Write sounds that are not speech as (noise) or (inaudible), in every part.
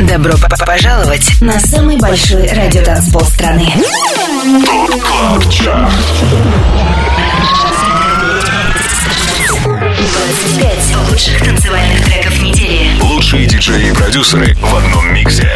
Добро пожаловать на самый большой радиотанцпол страны. Пять лучших танцевальных треков недели. Лучшие диджеи и продюсеры в одном миксе.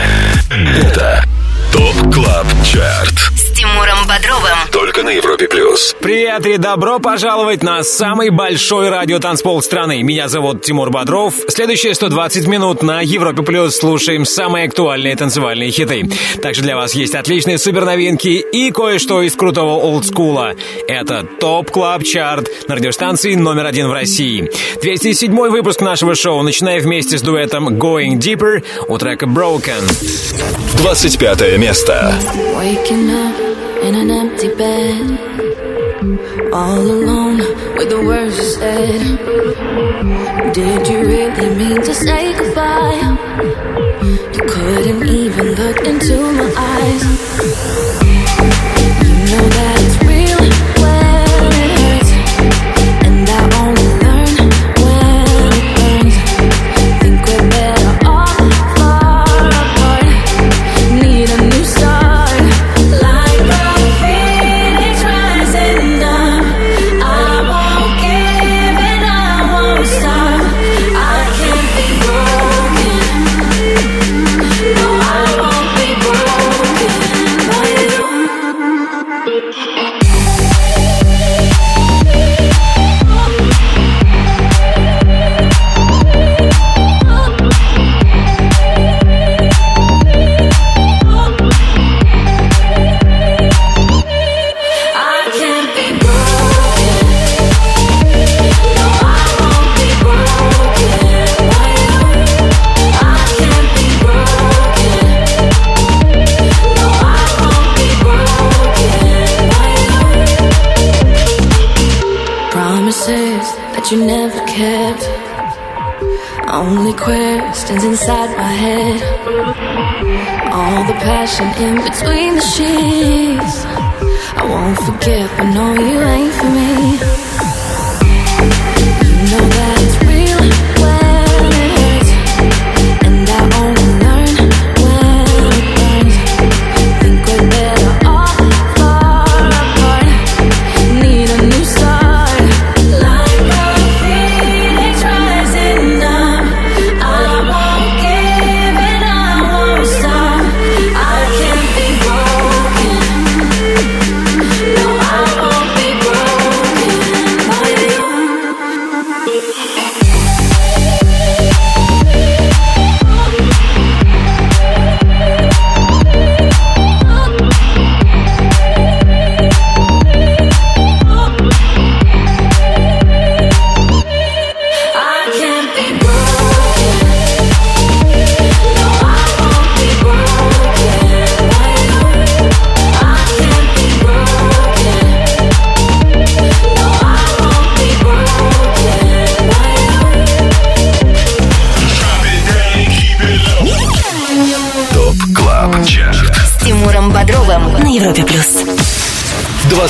Это ТОП КЛАБ ЧАРТ Тимуром Бодровым. Только на Европе плюс. Привет и добро пожаловать на самый большой радиотанцпол страны. Меня зовут Тимур Бодров. Следующие 120 минут на Европе плюс слушаем самые актуальные танцевальные хиты. Также для вас есть отличные суперновинки и кое-что из крутого олдскула. Это Top Club Chart на радиостанции номер один в России. 207 выпуск нашего шоу, начиная вместе с дуэтом Going Deeper и трека Broken. 25 место. Waking up in an empty bed, all alone with the words you said. Did you really mean to say goodbye? You couldn't even look into my eyes. Questions inside my head. All the passion in between the sheets. I won't forget, but no, you ain't for me.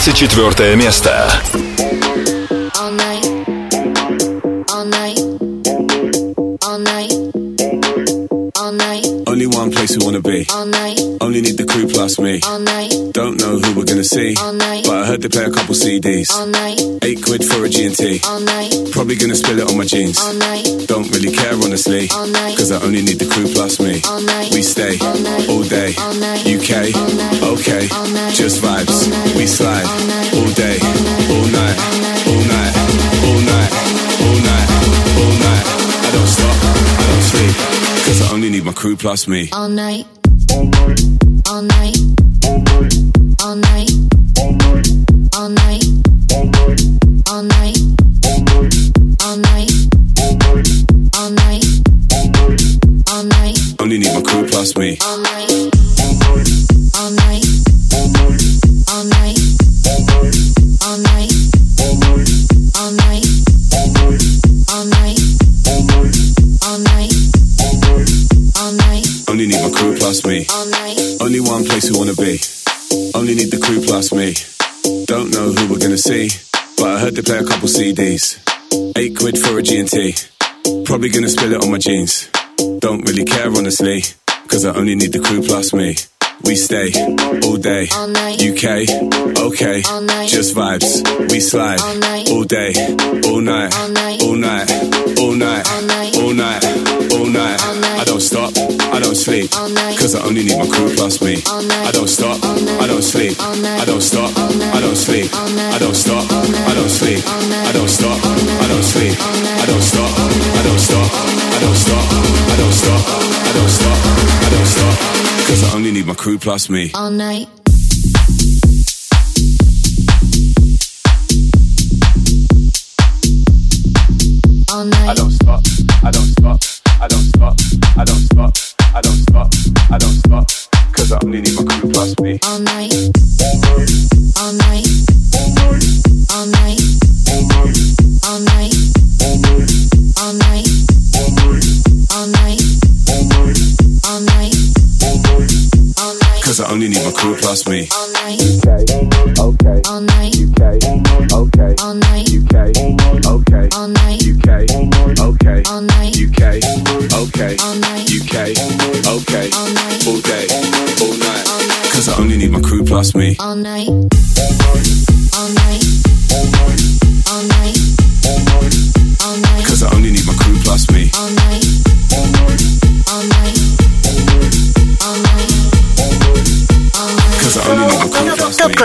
24 место. Only one place we wanna be. Only need the crew plus me. All night. Don't know who we're gonna see. All night. But I heard they play a couple CDs. All night. Eight quid for a G&T. All night Probably gonna spill it on my jeans. all night, Don't really care honestly. all night, Cause I only need the crew plus me. all night, We stay all night, all day. all night, UK, all night, okay. all night, Just vibes. all night, We slide all night, all day, all night, all night, all night, all night, all night, all night, all night. I don't stop, I don't sleep. Cause I only need my crew plus me. all night, all night, see. But I heard they play a couple CDs. Eight quid for a G&T. Probably gonna spill it on my jeans. Don't really care, honestly. Cause I only need the crew plus me. We stay all day. All. UK, okay. Just vibes. We slide All all day, all night, All night. all night, all night, All night. all night, all night. Sleep. All night. Cause I only need my crew plus me. I don't stop, I don't sleep. I don't stop, I don't sleep. I don't stop, I don't sleep. I don't stop, I don't sleep. I don't stop, I don't stop, I don't stop, I don't stop, I don't stop, I don't stop. Cause I only need my crew plus me. All night. All night. I don't stop, I don't stop, I don't stop, I don't stop, I don't stop, I don't stop. Cause I only need my crew plus me. All night All night. All night. All night. All night. All night. All night. All night. All night. Cause I only need my crew plus me. Night. Okay, UK, okay. UK, okay. UK, okay. UK, okay. UK, okay, all day. All night. Cause I only need my crew plus me. All night.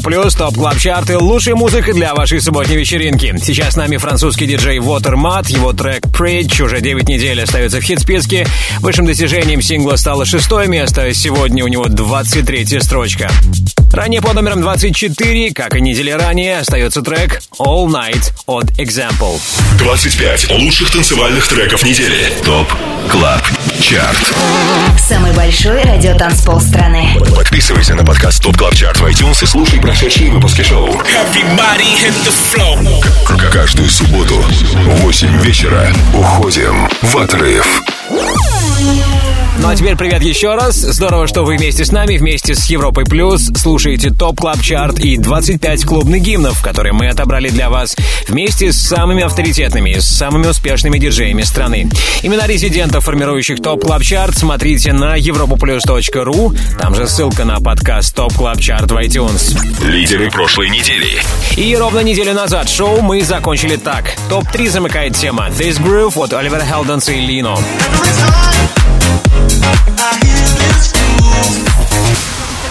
Европа Плюс, Top Club Chart, лучшая музыка для вашей субботней вечеринки. Сейчас с нами французский диджей Watermat, его трек Preach уже 9 недель остается в хит-списке. Высшим достижением сингла стало шестое место, сегодня у него 23 строчка. Ранее под номером 24, как и недели ранее, остается трек All Night от Example. 25 лучших танцевальных треков недели. Top Club Chart. Самый большой радиотанцпол страны. Подписывайся на подкаст Top Club Chart в iTunes и слушай прошедшие выпуски шоу. Каждую субботу в 8 вечера уходим в отрыв. Ну а теперь привет еще раз. Здорово, что вы вместе с нами, вместе с Европой Плюс, слушаете Top Club Chart и 25 клубных гимнов, которые мы отобрали для вас вместе с самыми авторитетными, с самыми успешными диджеями страны. Имена резидентов, формирующих Top Club Chart, смотрите на europaplus.ru. Там же ссылка на подкаст Top Club Chart в iTunes. Лидеры прошлой недели. И ровно неделю назад шоу мы закончили так. Топ-3 замыкает тема This Groove от Оливера Хелденса и Lenno.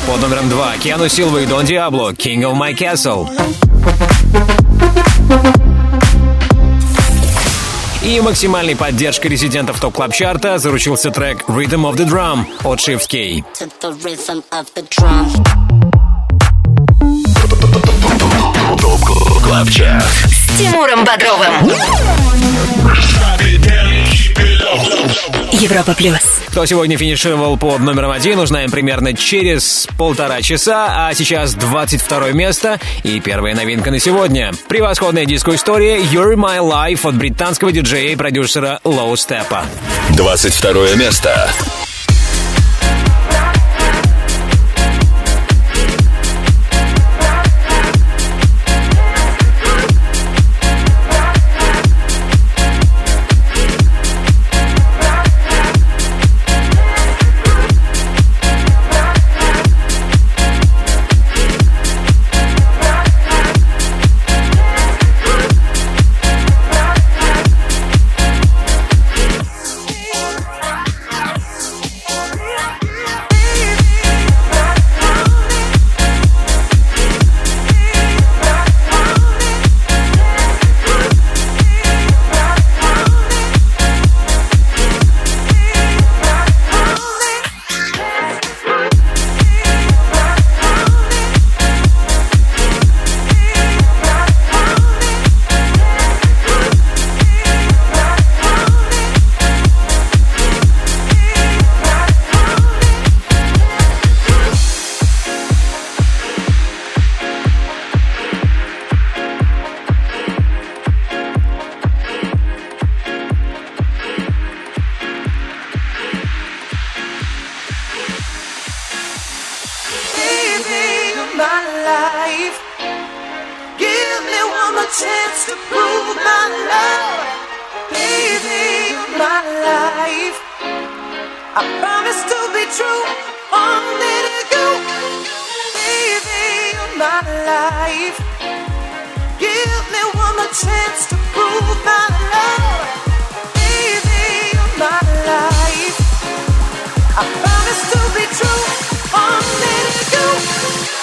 Под номером 2 Киану Силва и Дон Диабло King of My Castle. И максимальной поддержкой резидентов топ клаб чарта заручился трек Rhythm of the Drum от Shift K. С Тимуром Бодровым. Европа плюс. Кто сегодня финишировал под номером один, узнаем примерно через полтора часа, а сейчас 22 место и первая новинка на сегодня. Превосходная диско-история You're My Life от британского диджея и продюсера Low Steppa. 22 место. Life. Give me one more chance to prove my love. Baby, my life. I promise to be true, only to you. Baby, you're my life. Give me one more chance to prove my love. Baby, you're my life. I promise to be true, only to you.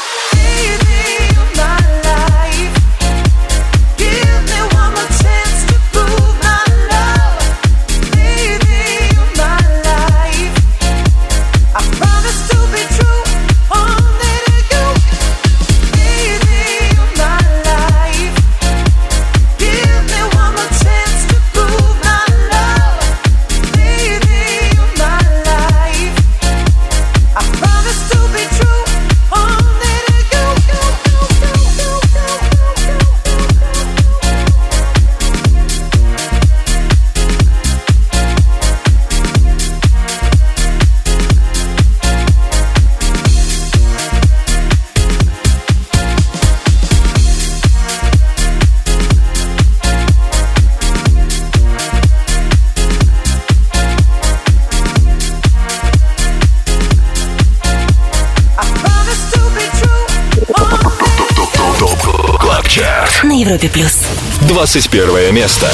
21 место.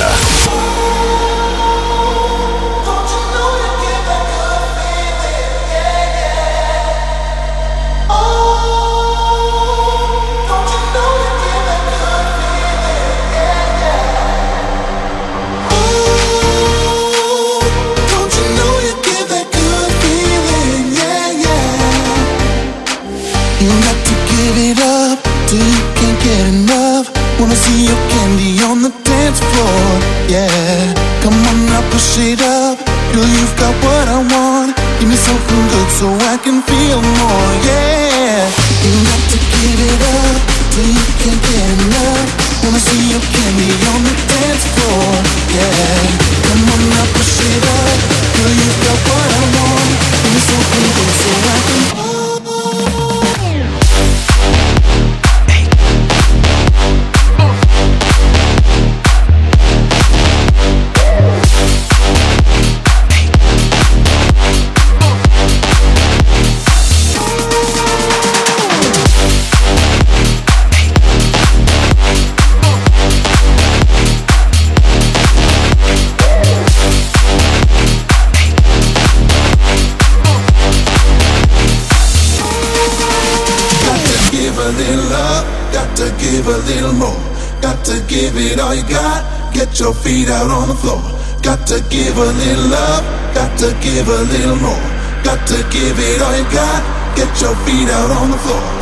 Little love, got to give a little more. Got to give it all you got, get your feet out on the floor. Got to give a little love, got to give a little more. Got to give it all you got, get your feet out on the floor.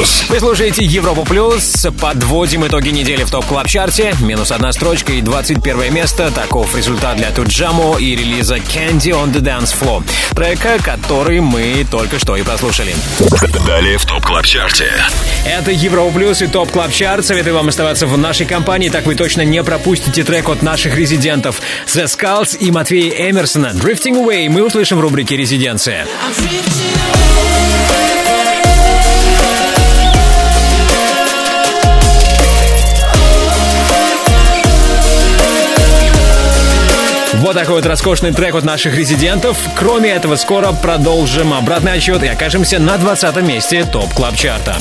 Плюс. Вы слушаете Европу Плюс. Подводим итоги недели в Top Club Chart е. Минус одна строчка и 21 место. Таков результат для Туджаму и релиза Candy on the Dance Floor. Трека, который мы только что и прослушали. Далее в Top Club Chart е. Это Европа Плюс и Top Club Chart. Советую вам оставаться в нашей компании, так вы точно не пропустите трек от наших резидентов. The Skulls и Матвея Эмерсона. Drifting Away мы услышим в рубрике «Резиденция». Вот такой вот роскошный трек от наших резидентов. Кроме этого, скоро продолжим обратный отсчет и окажемся на 20 месте Top Club Chart а.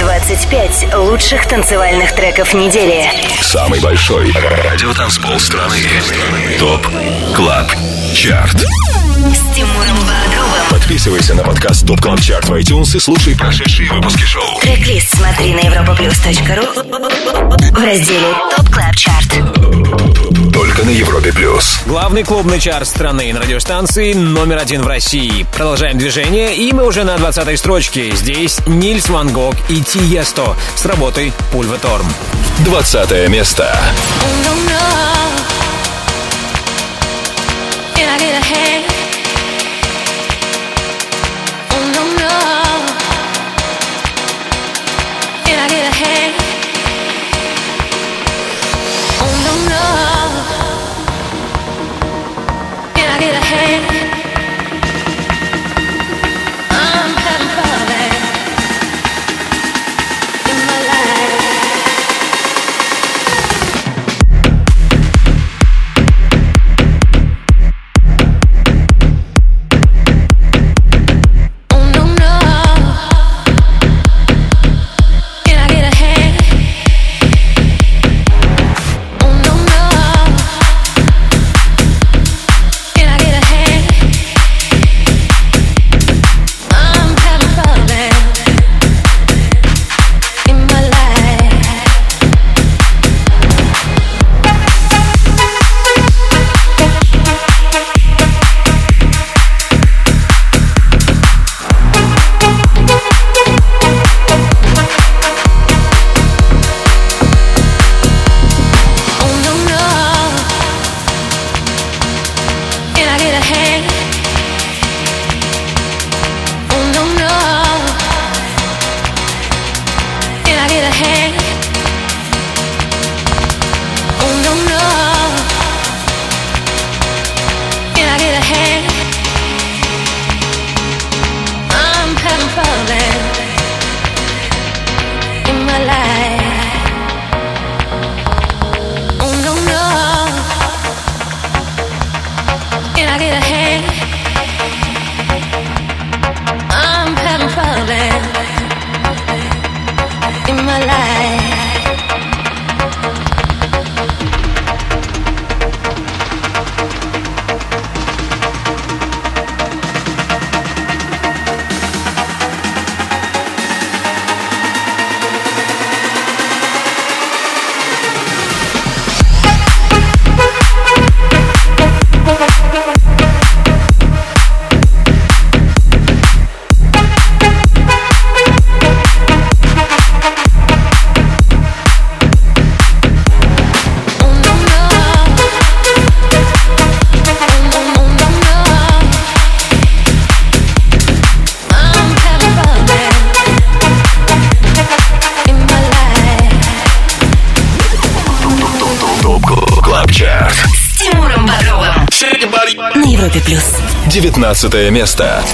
25 лучших танцевальных треков недели. Самый большой радиотанцпол страны. Top Club Chart. С Тимуром. Подписывайся на подкаст Top Club Chart в iTunes и слушай прошедшие выпуски шоу. Трек-лист смотри на europaplus.ru в разделе Top Club Chart. Только на Европе плюс. Главный клубный чарт страны на радиостанции номер один в России. Продолжаем движение, и мы уже на 20 строчке. Здесь Нильс Ван Гог и Тиесто с работой Pulverturm. 20 место. Can I get a hand? Hey. 15 место.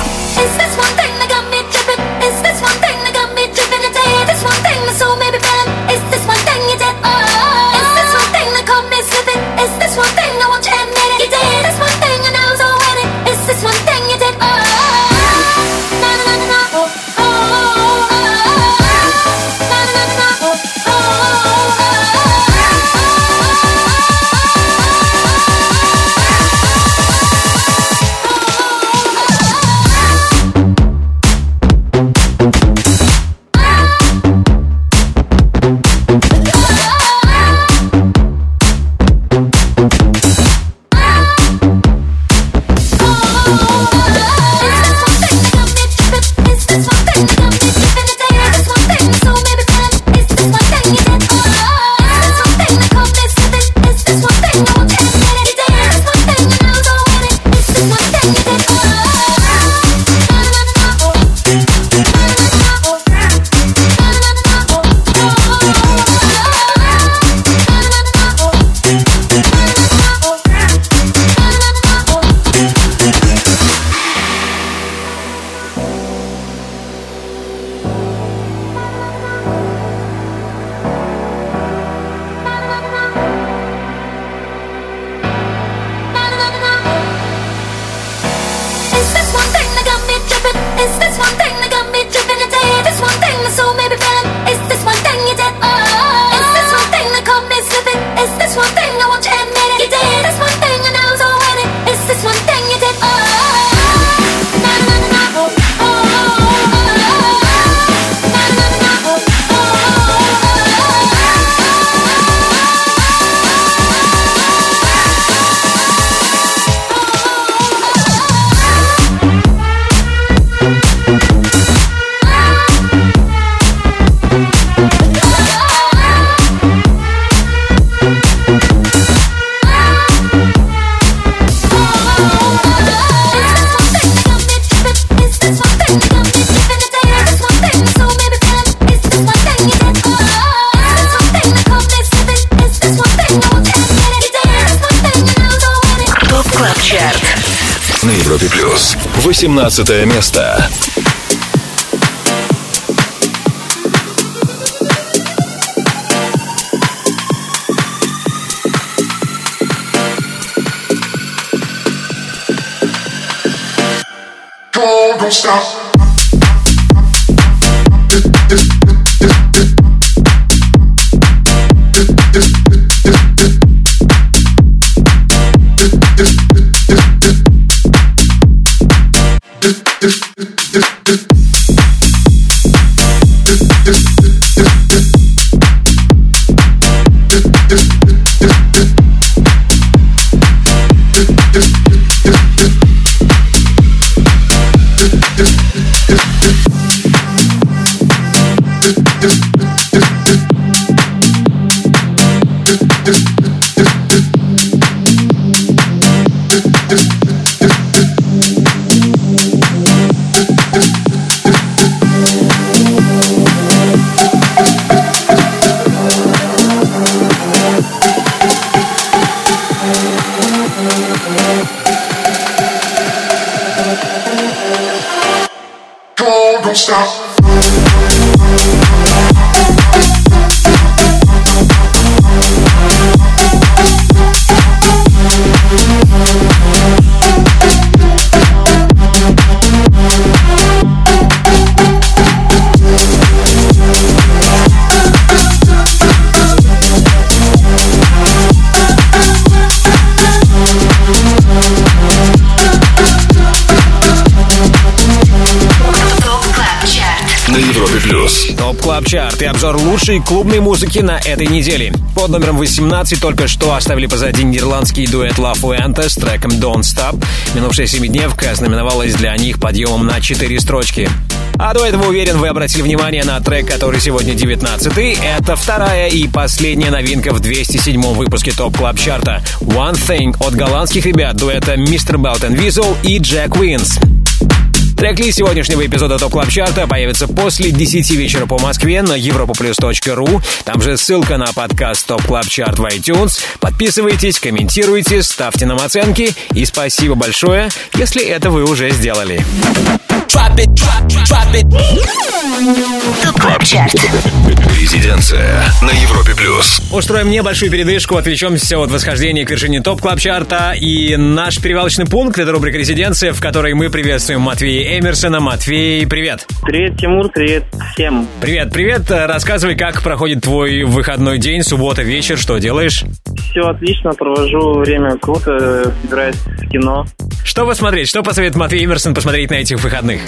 18 место. Just, just. обзор лучшей клубной музыки на этой неделе. Под номером 18 только что оставили позади нидерландский дуэт La Fuente с треком Don't Stop. Минувшая семидневка знаменовалась для них подъемом на 4 строчки. А до этого, уверен, вы обратили внимание на трек, который сегодня 19-й. Это вторая и последняя новинка в 207-м выпуске Top Club Chart а. One Thing от голландских ребят дуэта Mr. Belt and Wezol и Jack Wins. Трек-лист сегодняшнего эпизода Top Club Chart а появится после 10 вечера по Москве на europaplus.ru. Там же ссылка на подкаст Top Club Chart в iTunes. Подписывайтесь, комментируйте, ставьте нам оценки. И спасибо большое, если это вы уже сделали. Резиденция на Европе плюс. Устроим небольшую передышку, отвлечемся от восхождения к вершине Top Club Chart а и наш перевалочный пункт — это рубрика «Резиденция», в которой мы приветствуем Матвея Эмерсона. Матвей, привет! Привет, Тимур, привет всем. Привет, привет! Рассказывай, как проходит твой выходной день, суббота, вечер, что делаешь? Все отлично, провожу время круто, собираюсь в кино. Что посмотреть? Что посоветует Матвей Эмерсон посмотреть на этих выходных?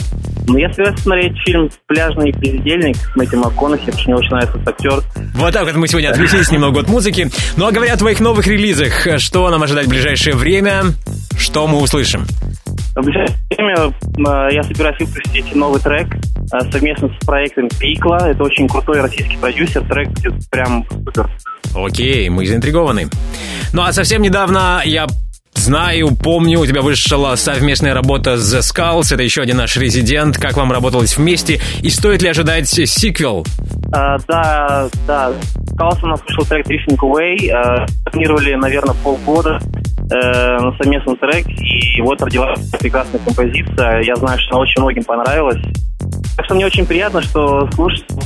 Ну, я собираюсь смотреть фильм «Пляжный бездельник» с Мэтью МакКонахи, потому что мне очень нравится этот актер. Вот так вот мы сегодня отвлеклись немного от музыки. Ну а говоря о твоих новых релизах, что нам ожидать в ближайшее время? Что мы услышим? В ближайшее время э, я собираюсь выпустить новый трек э, совместно с проектом Пикла. Это очень крутой российский продюсер. Трек будет прям супер. Окей, мы заинтригованы. Ну а совсем недавно я знаю, помню, у тебя вышла совместная работа с The Skulls, это еще один наш резидент. Как вам работалось вместе? И стоит ли ожидать сиквел? Э, да, да. Калс у нас вышел трек Drifting Away. Э, планировали, наверное, полгода э, на совместный трек. И вот родилась прекрасная композиция. Я знаю, что она очень многим понравилась. Так что мне очень приятно, что слушатели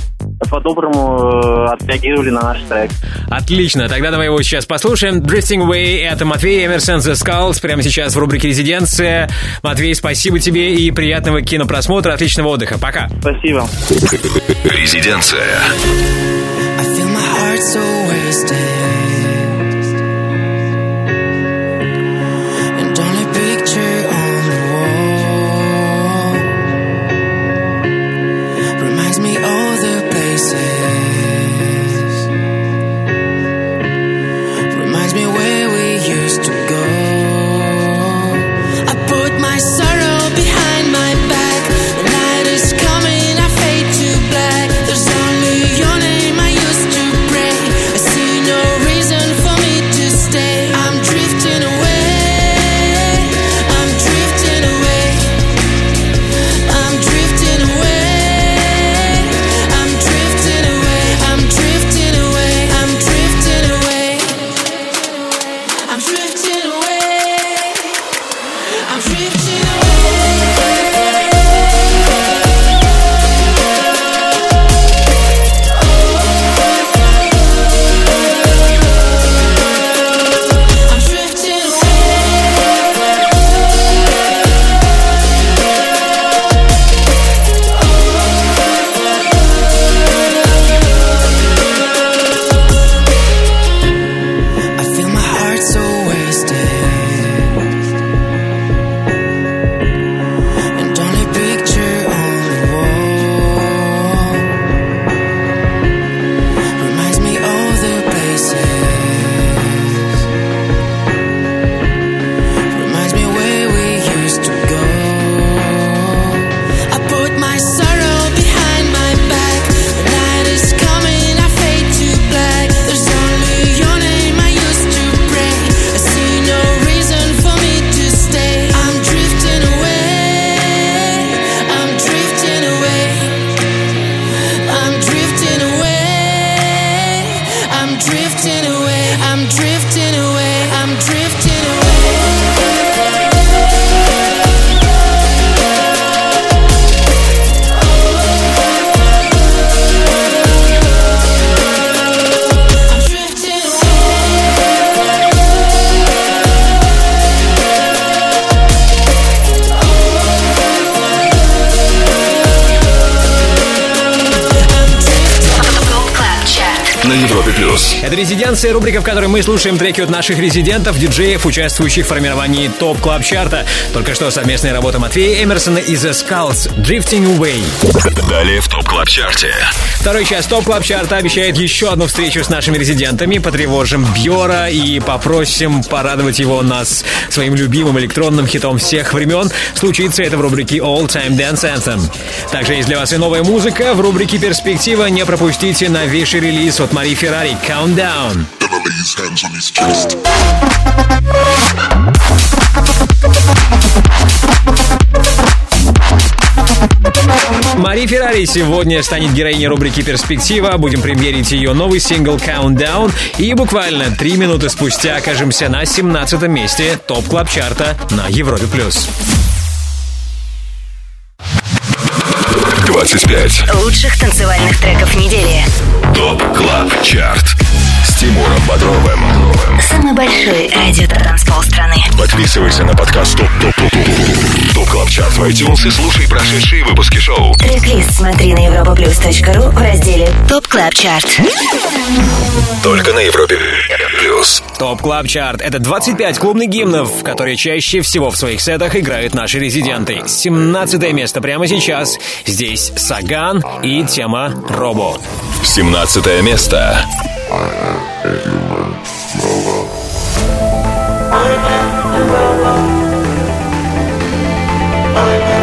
по-доброму э, отреагировали на наш трек. Отлично, тогда давай его сейчас послушаем. Drifting Away — это Матвей Эмерсон The Skulls, прямо сейчас в рубрике «Резиденция». Матвей, спасибо тебе и приятного кинопросмотра, отличного отдыха. Пока. Спасибо. Резиденция. I feel my heart so wasted. «Резиденция», рубрика, в которой мы слушаем треки от наших резидентов, диджеев, участвующих в формировании Top Club Chart а. Только что совместная работа Матвея Эмерсона и The Skulls «Drifting Away». Далее в Top Chart е. Второй час Top Club Chart а обещает еще одну встречу с нашими резидентами. Потревожим Бьора и попросим порадовать его нас своим любимым электронным хитом всех времен. Случится это в рубрике All Time Dance Anthem. Также есть для вас и новая музыка. В рубрике «Перспектива» не пропустите новейший релиз от Мари Феррари «Countdown». Мари Феррари сегодня станет героиней рубрики «Перспектива». Будем премьерить ее новый сингл «Countdown». И буквально три минуты спустя окажемся на 17 месте Top Club Chart а на Европе+. плюс. 25. Лучших танцевальных треков недели. Top Club Chart С Тимуром Бодровым Самый большой радиотанцпол страны. Подписывайся на подкаст Top Top Top Top Top Club Chart в iTunes и слушай прошедшие выпуски шоу Трек-лист смотри на europaplus.ru в разделе Top Club Chart. Только на Европе Плюс Top Club Chart — это 25 клубных гимнов, которые чаще всего в своих сетах играют наши резиденты. 17 место прямо сейчас. Здесь Саган и тема Робо. 17 место ТОП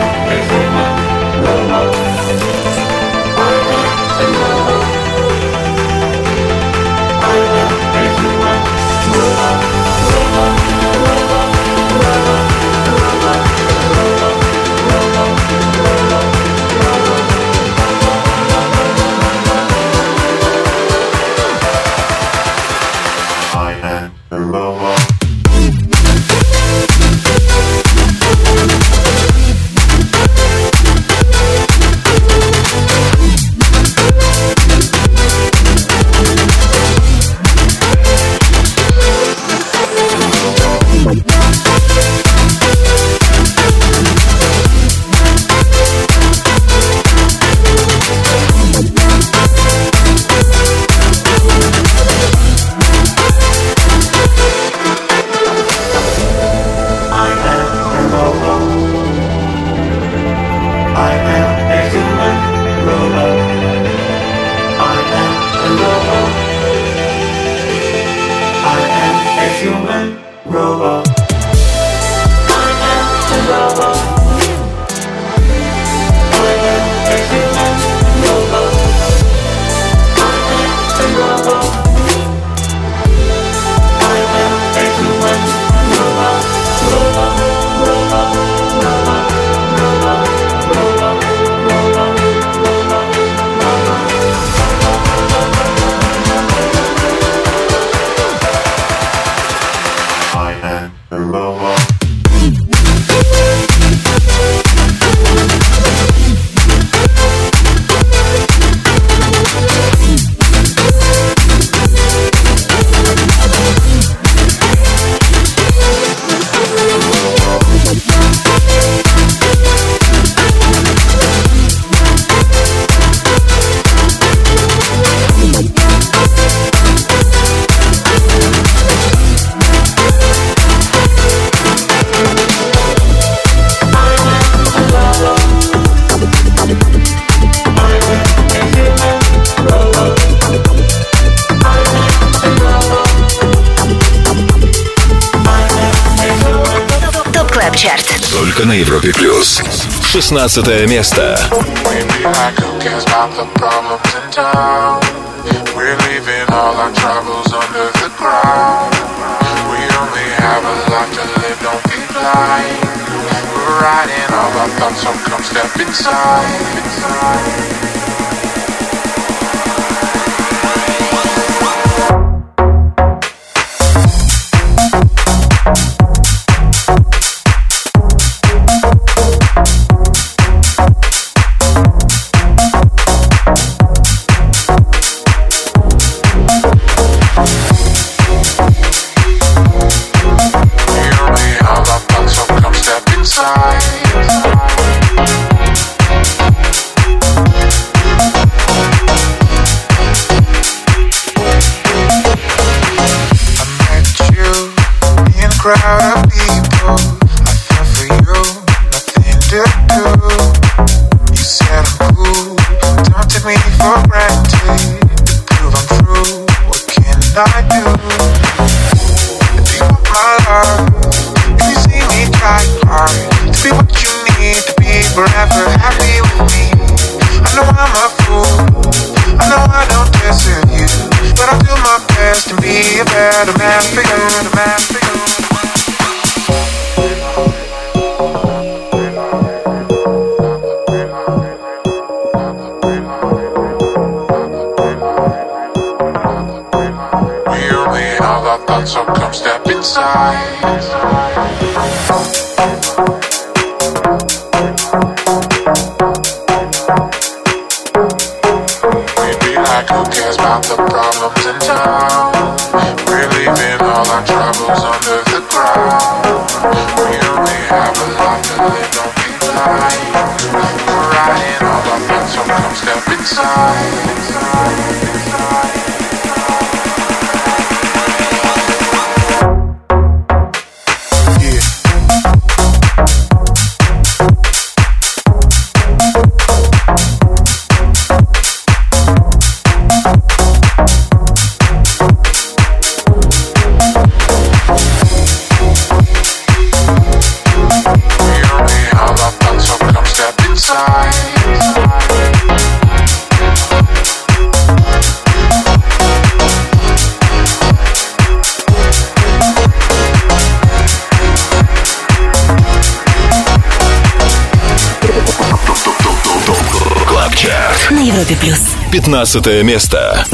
на Европе Плюс 16 место? We're leaving all our troubles under the ground. We only have a life to live, don't be blind. We're riding all our thoughts, so come step inside. We на Европе плюс. 15 место.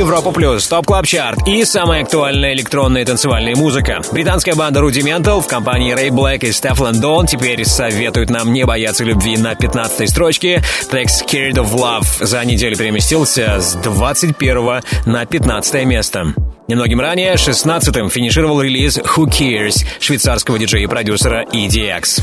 Европа Плюс, Top Club Chart и самая актуальная электронная танцевальная музыка. Британская банда Rudimental в компании Рэй Блэк и Стеф Лондон теперь советуют нам не бояться любви на 15 строчке. Трек Scared of Love за неделю переместился с 21 на 15 место. Немногим ранее, 16-м, финишировал релиз «Who Cares» швейцарского диджея-продюсера EDX.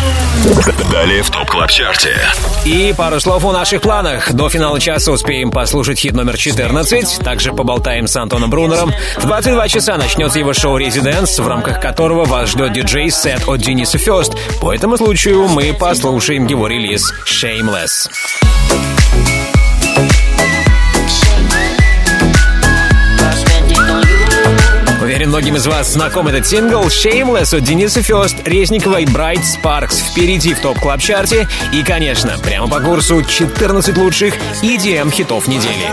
Далее в ТОП КЛАБ ЧАРТе. И пару слов о наших планах. До финала часа успеем послушать хит номер 14. Также поболтаем с Антоном Брунером. В 22 часа начнется его шоу «Residence», в рамках которого вас ждет диджей-сет от Дениса Ферст. По этому случаю мы послушаем его релиз «Shameless». Уверен, многим из вас знаком этот сингл «Shameless» от Дениса Ферст, Резникова и Bright Sparks впереди в Top Club Chart е. И, конечно, прямо по курсу 14 лучших EDM-хитов недели.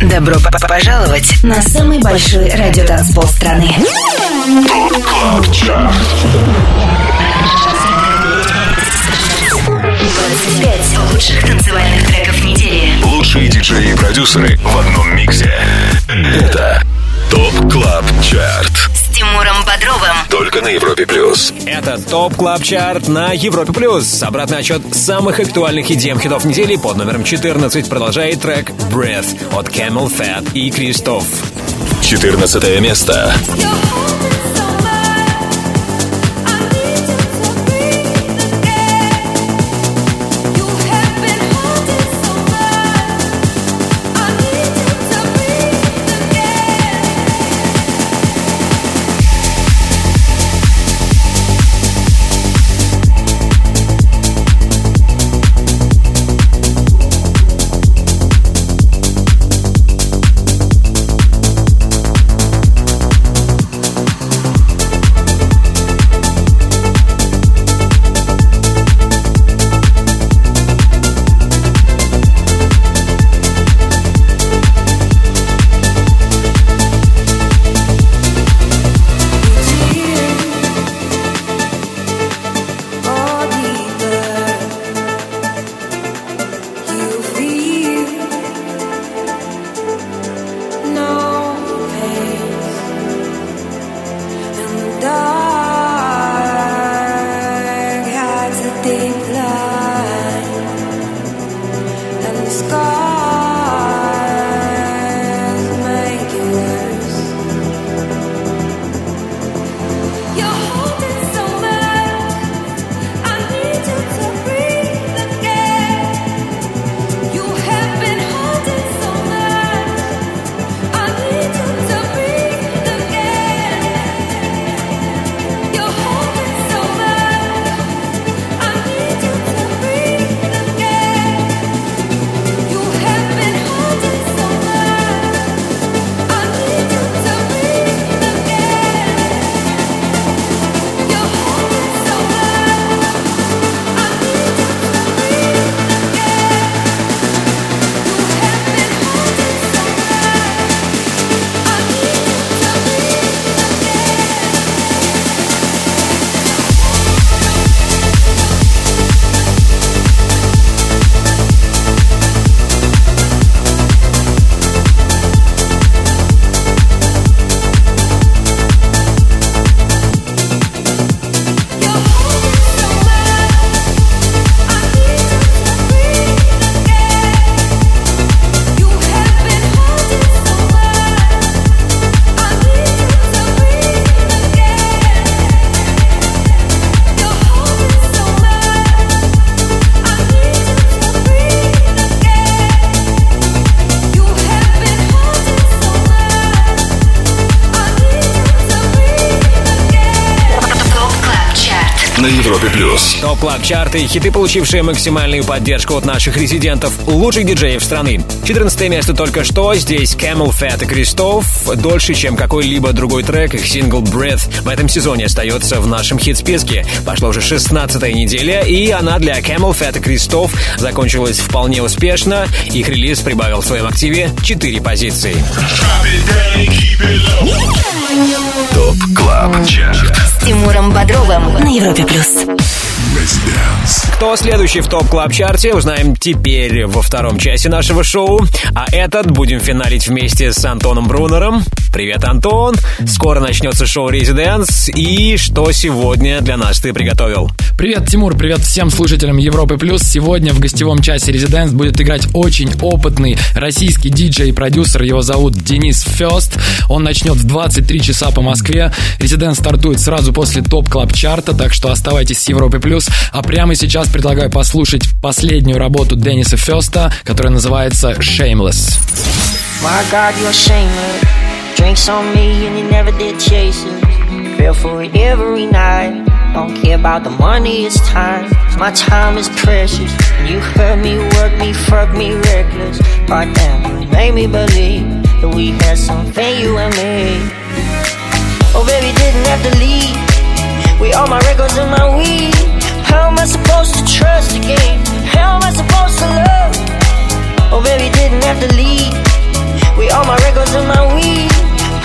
Добро пожаловать на самый большой радиотанцпол страны. ТОП КЛАБ. 25 лучших танцевальных треков недели. Лучшие диджеи и продюсеры в одном миксе. Это ТОП КЛАБ ЧАРТ. С Тимуром Бодровым. Только на Европе Плюс. Это ТОП Клаб Chart на Европе+. плюс. Обратный отсчет самых актуальных EDM хитов недели под номером 14 продолжает трек «Breathe» от CamelPhat и Кристоф. 14 место. Club Chart ы, хиты, получившие максимальную поддержку от наших резидентов, лучших диджеев страны. 14 место только что, здесь CamelPhat и Кристоф. Дольше, чем какой-либо другой трек, их сингл Breathe в этом сезоне остается в нашем хит-списке. Пошла уже 16 неделя, и она для CamelPhat и Кристоф закончилась вполне успешно. Их релиз прибавил в своем активе 4 позиции. Top Club Chart. С Тимуром Бодровым на Европе плюс. Кто следующий в топ клаб чарте узнаем теперь во втором часе нашего шоу. А этот будем финалить вместе с Антоном Брунером. Привет, Антон! Скоро начнется шоу Резиденс. И что сегодня для нас ты приготовил? Привет, Тимур, привет всем слушателям Европы Плюс. Сегодня в гостевом часе Резиденс будет играть очень опытный российский диджей и продюсер. Его зовут Денис Фест. Он начнет в 23 часа по Москве. Резиденс стартует сразу после топ клаб чарта, так что оставайтесь с Европой Плюс. А прямо сейчас предлагаю послушать последнюю работу Дениса Феста, которая называется Shameless. My God, you're shameless. Drinks on me and you never did chase it. Feel for it every night. Don't care about the money, it's time. My time is precious. And you hurt me, work me, fuck me reckless. Right damn, you made me believe that we had something, you and me. Oh, baby, didn't have to leave. We all my records and my weed. How am I supposed to trust again? How am I supposed to love? Oh, baby, didn't have to leave. We all my records and my weed.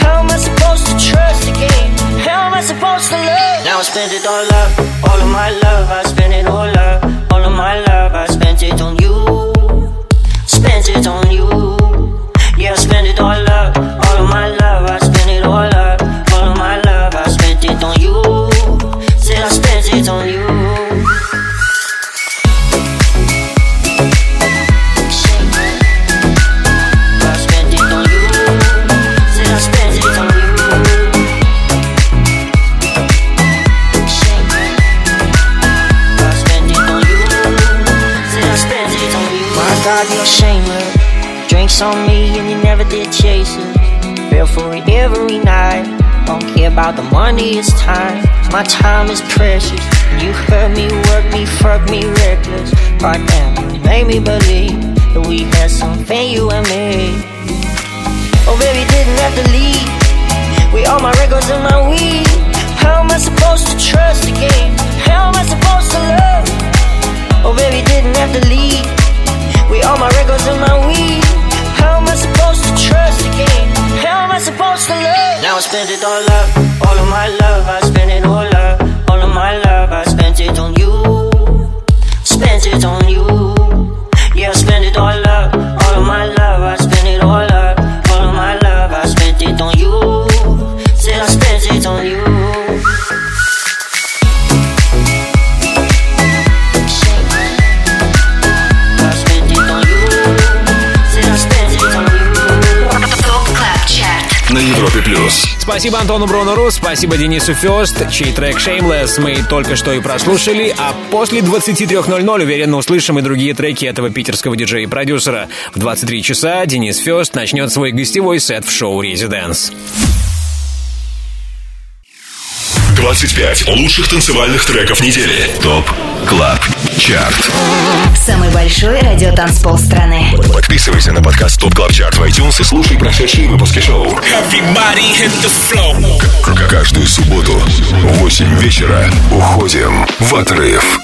How am I supposed to trust again? How am I supposed to love? Now I spent it all up, all of my love. I spent it all up, all of my love. I spent it on you, spent it on you. Yeah, I spent it all up, all of my love. I spent it all up, all of my love. I spent it on you. Said I spent it on you. God, you're shameless. Drinks on me and you never did chase it. Feel for it every night. Don't care about the money, it's time. My time is precious. You hurt me, work me, fuck me reckless. Right now, you made me believe that we had something, you and me. Oh, baby, didn't have to leave. We all my records and my weed. How am I supposed to trust again? How am I supposed to love? Oh, baby, didn't have to leave. We all my records and my weed. How am I supposed to trust again? How am I supposed to love? Now I spent it all up, all of my love. I spent it all up, all of my love. I spent it on you, spent it on you. Yeah, I spent it all up, all of my love. I Спасибо Антону Бронеру, спасибо Денису Ферст, чей трек Shameless мы только что и прослушали, а после 23.00 уверенно услышим и другие треки этого питерского диджея и продюсера. В 23 часа Денис Ферст начнет свой гостевой сет в шоу «Residence». 25 лучших танцевальных треков недели. Top Club Chart. Самый большой радиотанцпол страны. Подписывайся на подкаст Top Club Chart в iTunes и слушай прошедшие выпуски шоу. Everybody hit the floor. К- Каждую субботу в 8 вечера уходим в отрыв.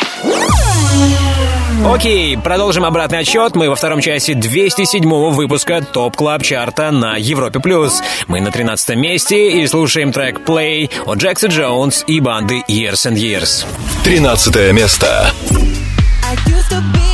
Окей, продолжим обратный отсчет. Мы во втором часе 207 выпуска Top Club Chart а на Европе+. плюс. Мы на 13 месте и слушаем трек Play от Джекса Джонс и банды Years and Years. 13 место. I used to be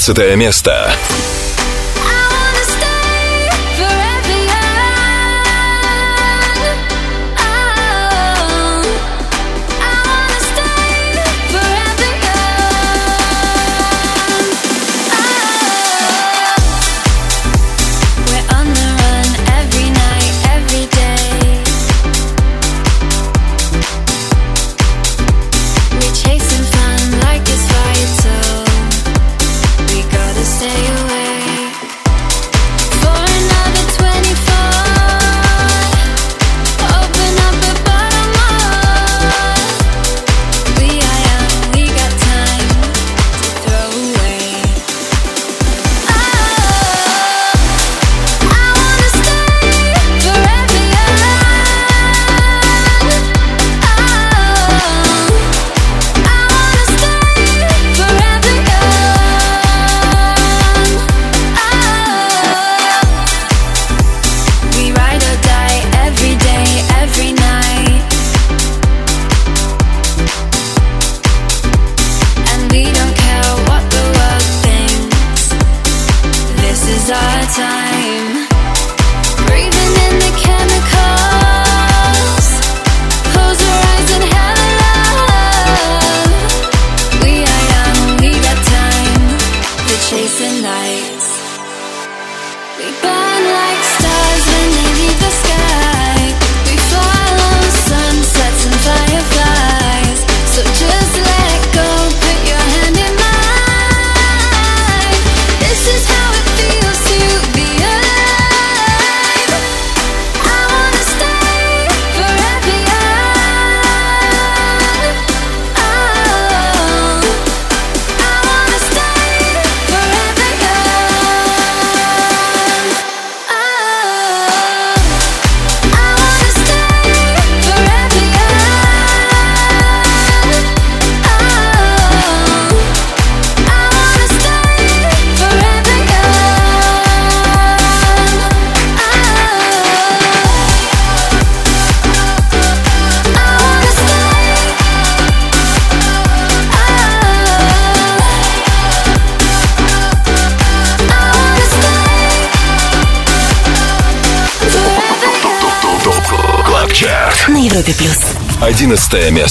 15 место. Este Costa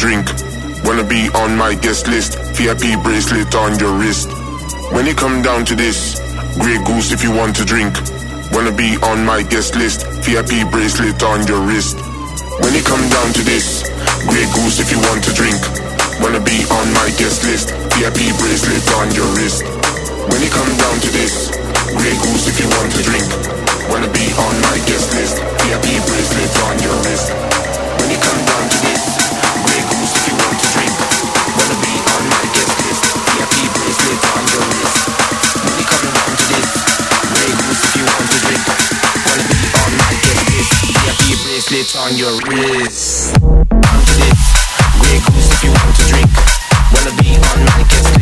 drink. Wanna be on my guest list, VIP bracelet on your wrist. When it come down to this, Grey Goose if you want to drink. Wanna be on my guest list, VIP bracelet on your wrist. When it come down to this, Grey Goose if you want to drink. Wanna be on my guest list, VIP bracelet on your wrist. When it come down to this, Grey Goose if you want to drink. Wanna be on my guest list, VIP bracelet on your wrist. it on your wrist. Down to this, Grey Goose if you want to drink. Wanna be on my guest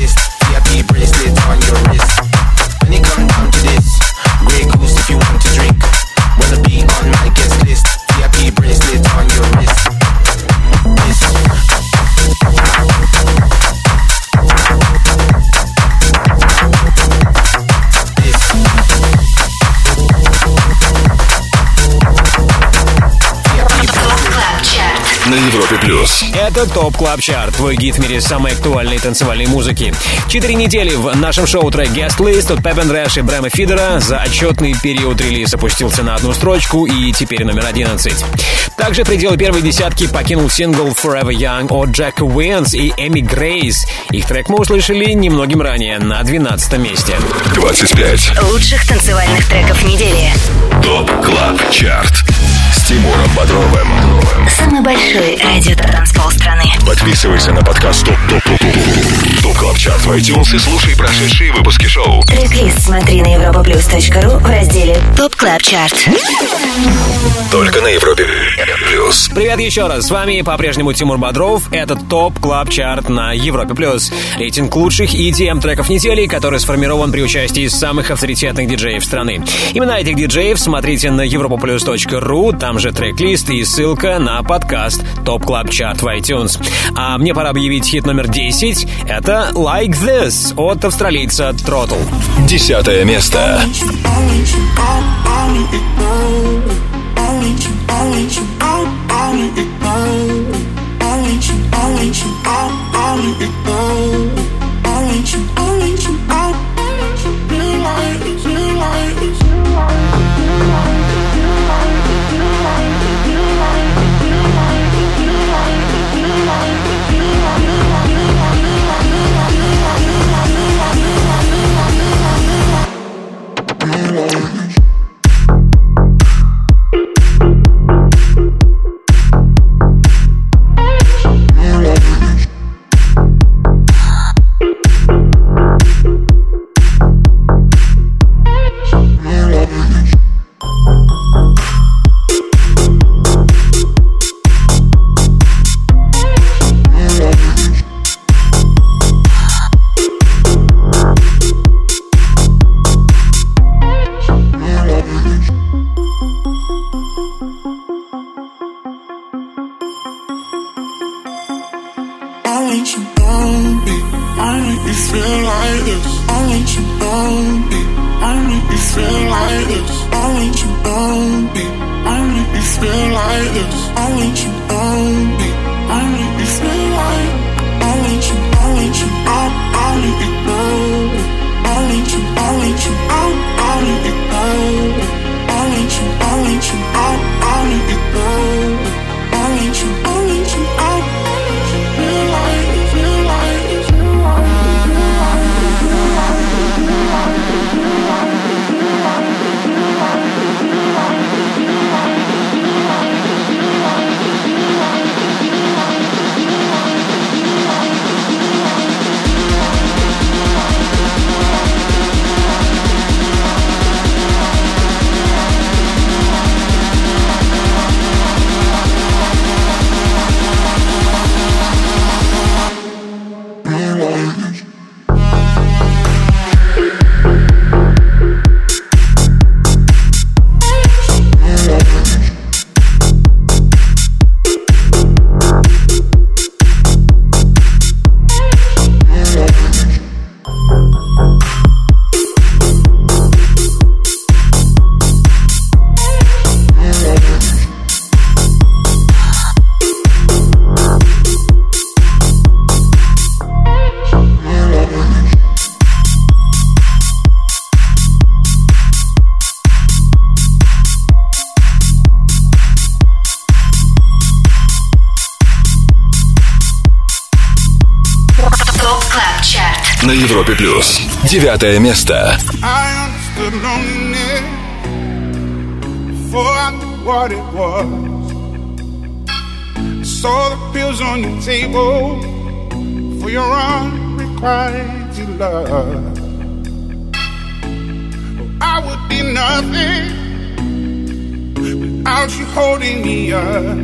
Европе плюс. Это Top Club Chart, твой гид в мире самой актуальной танцевальной музыки. Четыре недели в нашем шоу трек Guest List от Pep & Rash и Брэма Фидера за отчетный период релиз опустился на одну строчку и теперь номер 11. Также пределы первой десятки покинул сингл Forever Young от Джека Уинс и Эми Грейс. Их трек мы услышали немногим ранее, на 12 месте. 25. Лучших танцевальных треков недели. Top Club Chart. Тимуром Бодровым. Самый большой радиотанцпол страны. Подписывайся на подкаст Top Top Top Top Top Club Chart в iTunes и слушай прошедшие выпуски шоу. Трек-лист смотри на europaplus.ru в разделе Top Club Chart. Только на Европе плюс. Привет еще раз, с вами по-прежнему Тимур Бодров. Это Top Club Chart на Европе+. плюс. Рейтинг лучших EDM треков недели, который сформирован при участии самых авторитетных диджеев страны. Имена этих диджеев смотрите на europaplus.ru, там же трек-лист и ссылка на подкаст Top Club Chart в iTunes. А мне пора объявить хит номер 10. Это Like This от австралийца Тротл. Десятое место. I Девятое место. Saw the pills on table for your love. I would be nothing without you holding me up.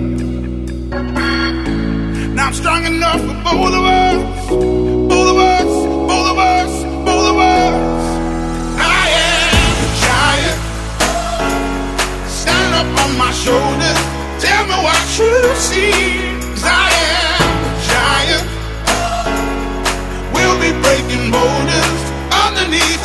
Now I'm strong enough for both of us, both of us. I am a giant. Stand up on my shoulders. Tell me what you I am a giant. We'll be breaking borders underneath.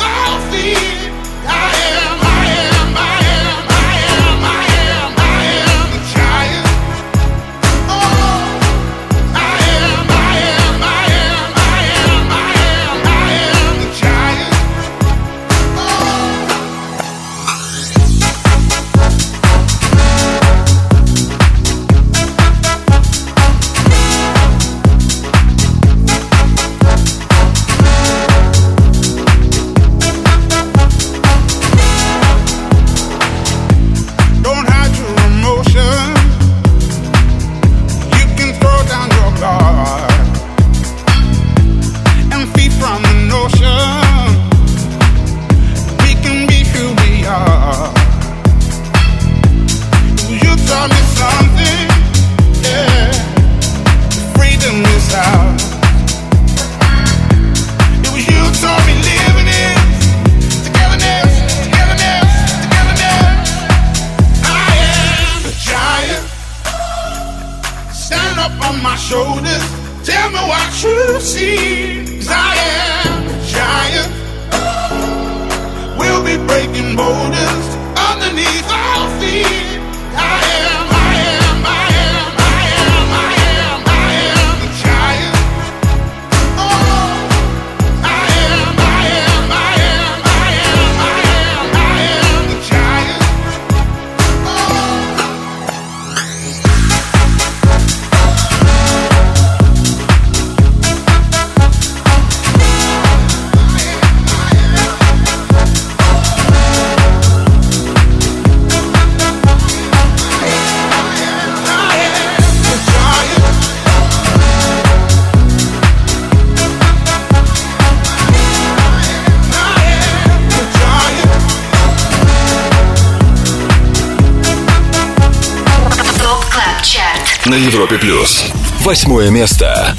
восьмое место.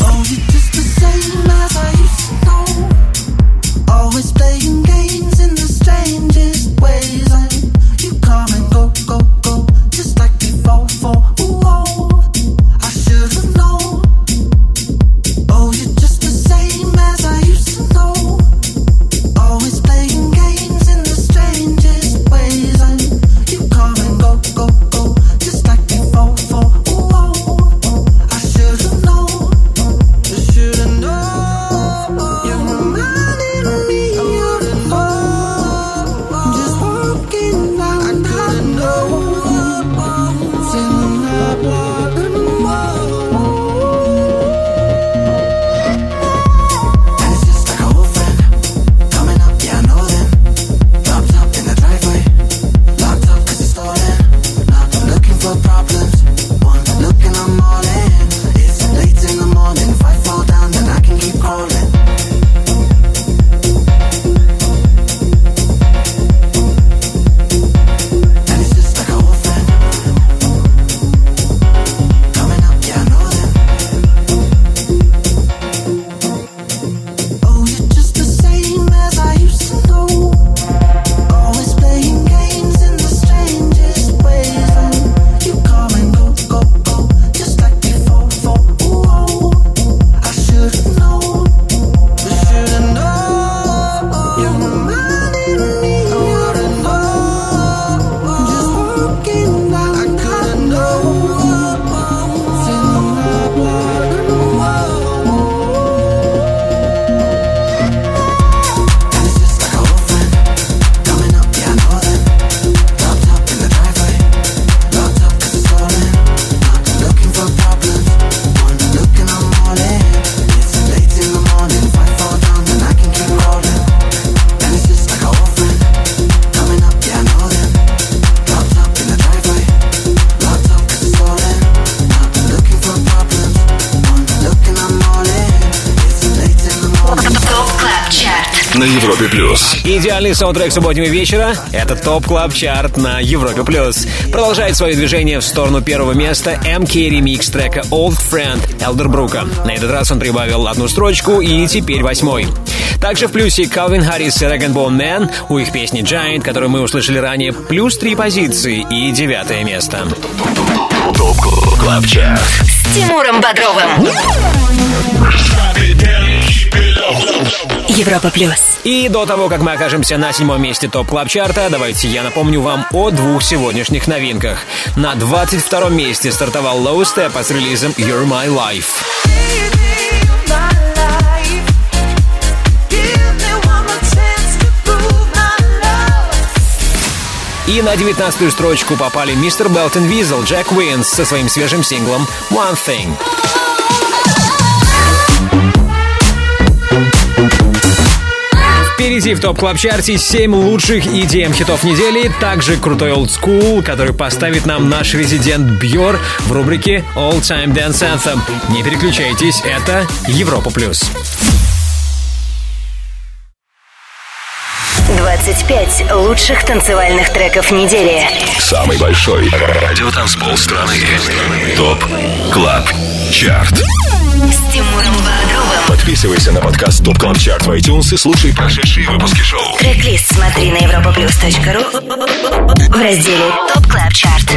Идеальный саундтрек субботнего вечера — это Top Club Chart на Европе плюс. Продолжает свое движение в сторону первого места MK ремикс трека Old Friend Элдербрука. На этот раз он прибавил одну строчку и теперь восьмой. Также в плюсе Calvin Harris и Rag'n'Bone Man у их песни Giant, которую мы услышали ранее, плюс три позиции и девятое место. Top Club Chart. С Тимуром Бодровым. Европа плюс. И до того, как мы окажемся на седьмом месте Top Club Chart а, давайте я напомню вам о двух сегодняшних новинках. На 22 месте стартовал Low Steppa с релизом You're My Life. И на 19-ю строчку попали Mr. Belt and Wezol, Jack Wins со своим свежим синглом One Thing. Впереди в Top Club Chart е 7 лучших EDM хитов недели, также крутой old school, который поставит нам наш резидент Бьор в рубрике All Time Dance Anthem. Не переключайтесь, это Европа плюс. 25 лучших танцевальных треков недели. Самый большой радиотанцпол страны. Top Club Chart. С Тимуром. Подписывайся на подкаст Top Club Chart в iTunes и слушай прошедшие выпуски шоу. Трек-лист смотри на europaplus.ru в разделе Top Club Chart.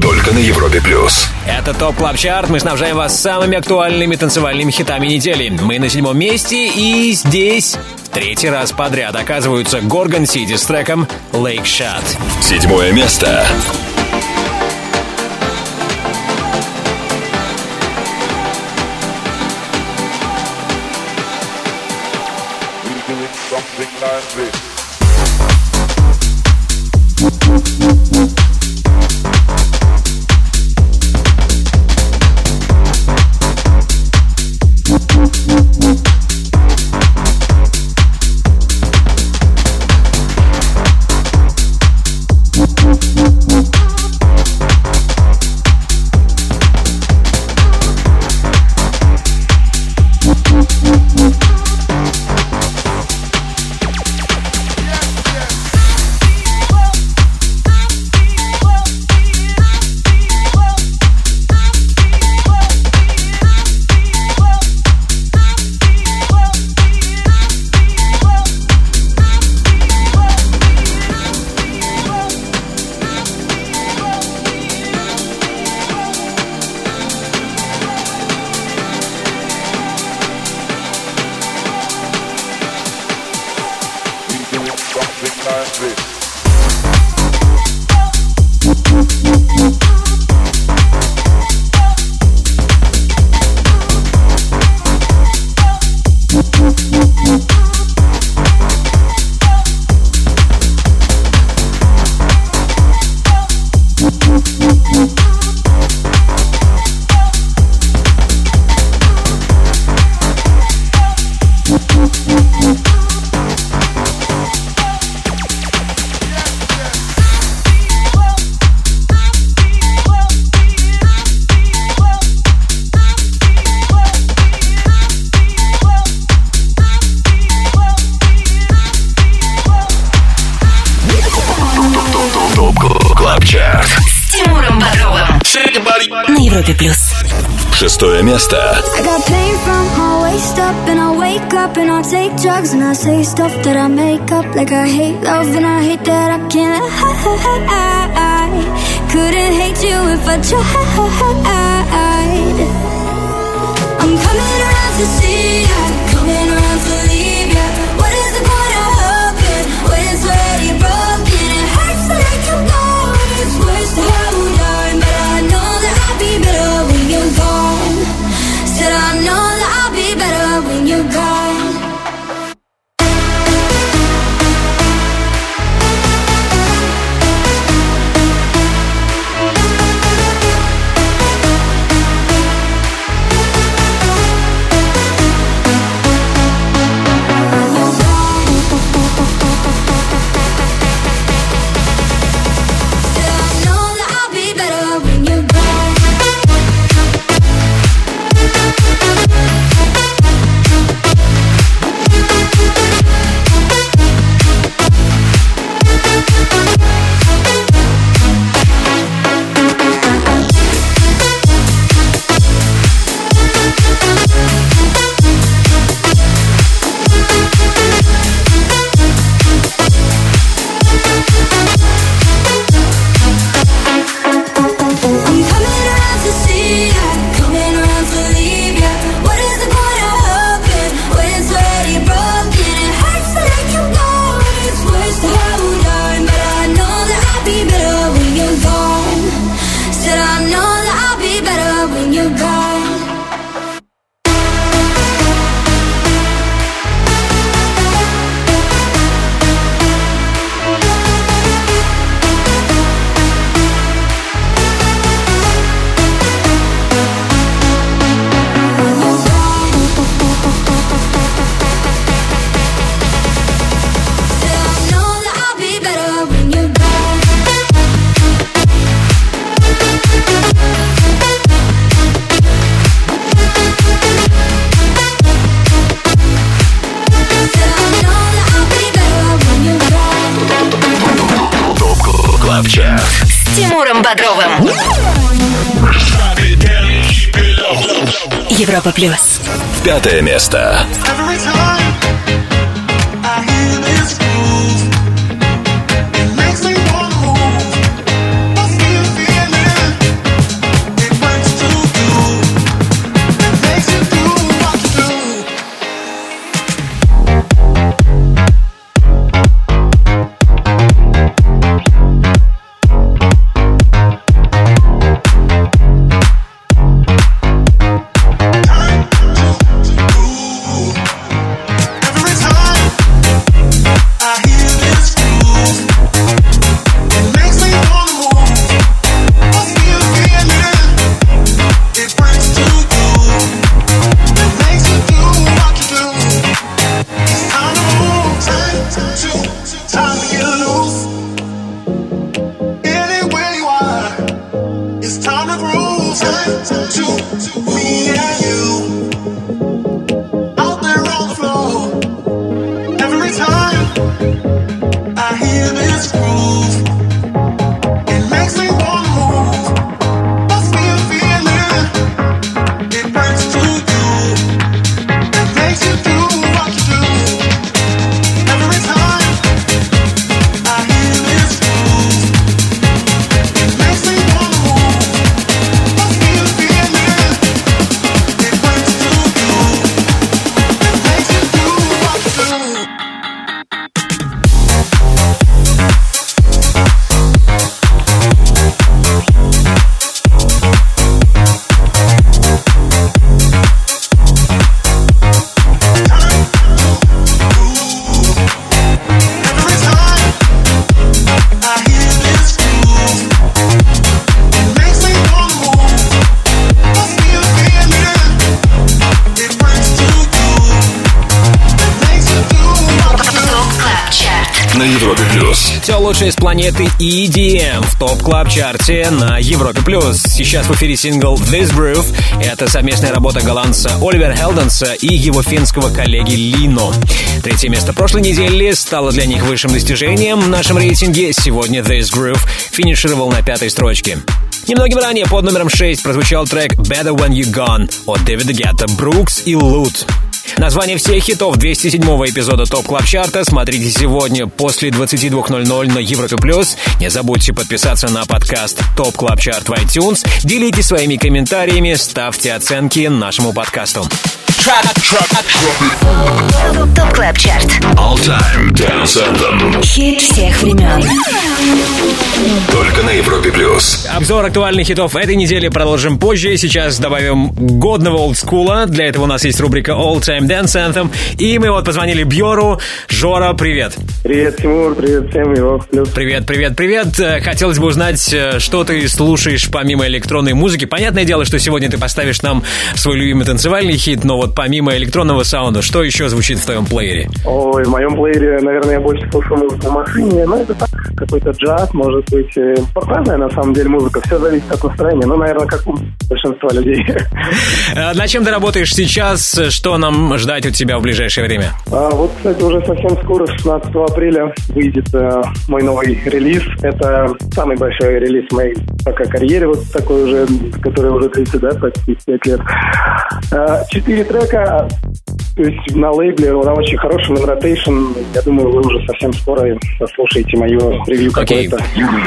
Только на Европе плюс. Это Top Club Chart. Мы снабжаем вас самыми актуальными танцевальными хитами недели. Мы на седьмом месте и здесь в третий раз подряд оказываются Gorgon City с треком Lick Shot. Седьмое место. Drugs and I say stuff that I make up like I hate love and I hate that I can't I Couldn't hate you if I tried. two. Планеты EDM в Top Club Chart е на Европе плюс. Сейчас в эфире сингл This Groove. Это совместная работа голландца Оливера Хелденса и его финского коллеги Lenno. Третье место прошлой недели стало для них высшим достижением в нашем рейтинге. Сегодня This Groove финишировал на пятой строчке. Немногим ранее под номером 6 прозвучал трек Better When You're Gone от Дэвида Гетта, Brooks и Loote. Название всех хитов 207-го эпизода Top Club Chart а смотрите сегодня после 22.00 на Европе плюс. Не забудьте подписаться на подкаст Top Club Chart в iTunes. Делитесь своими комментариями, ставьте оценки нашему подкасту. Top Club Chart. All Time Dance Anthem. Хит всех времен. Только на Европе плюс. Обзор актуальных хитов этой недели продолжим позже. Сейчас добавим годного олдскула. Для этого у нас есть рубрика All Time Dance Anthem. И мы вот позвонили Бьору. Жора, привет. Привет, Тимур, привет всем, плюс. Привет, привет, привет. Э, Хотелось бы узнать, э, что ты слушаешь помимо электронной музыки. Понятное дело, что сегодня ты поставишь нам свой любимый танцевальный хит, но вот помимо электронного саунда, что еще звучит в твоем плеере? Ой, в моем плеере, наверное, я больше слушаю музыку в машине, но это так, какой-то джаз, может быть, э, разная на самом деле музыка, все зависит от настроения, ну, наверное, как у большинства людей. (laughs) Э, Над чем ты работаешь сейчас? Что нам ждать от тебя в ближайшее время? А, вот, кстати, уже совсем скоро, 16 апреля, выйдет э, мой новый релиз. Это самый большой релиз моей пока карьере, вот такой уже, который уже 30, да, почти 5 лет. А, Четыре трека, то есть на лейбле, на очень хорошем ротейшн. Я думаю, вы уже совсем скоро послушаете мое ревью Окей. какое-то.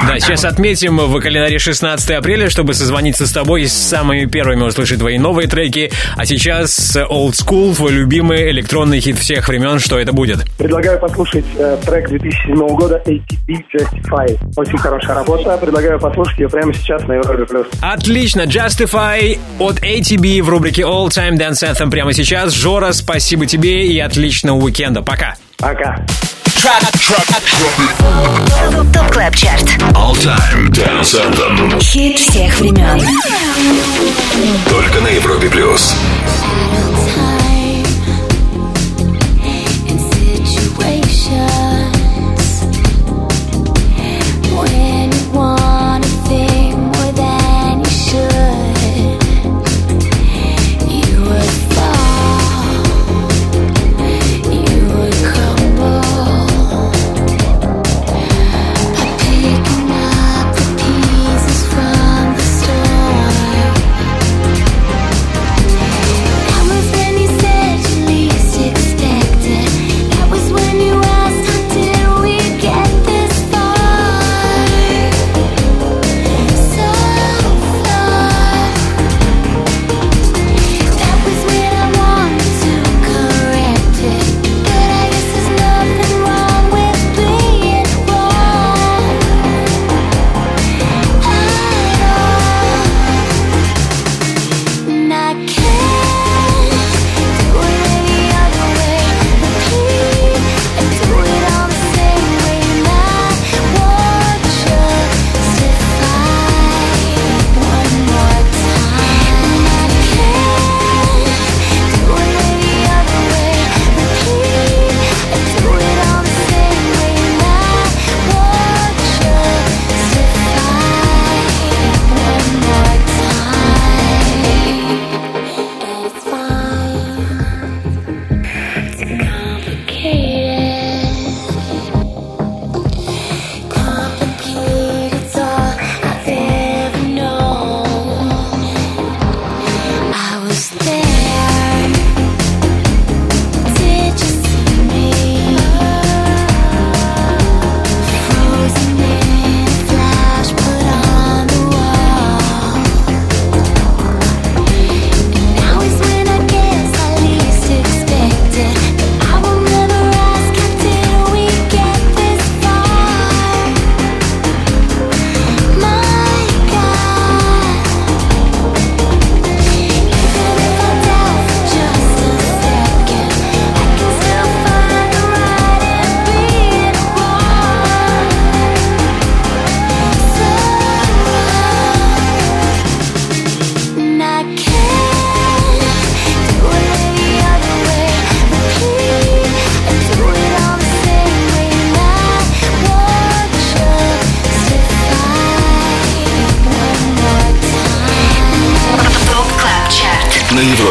Да, сейчас отметим в календаре 16 апреля, чтобы созвониться с тобой и с самыми первыми услышать твои новые треки. А сейчас Old School, твой любимый электронный хит всех времен. Что это будет? Предлагаю послушать э, трек 2007 года ATB Justify. Очень хорошая работа. Предлагаю послушать ее прямо сейчас на Европе+. Отлично, Justify от ATB в рубрике All Time Dance Anthem прямо сейчас. Жора, спасибо тебе и отличного уикенда. Пока. Пока. Top Club Chart. All Time Dance Anthem. Хит всех времен. Только на Европе плюс. When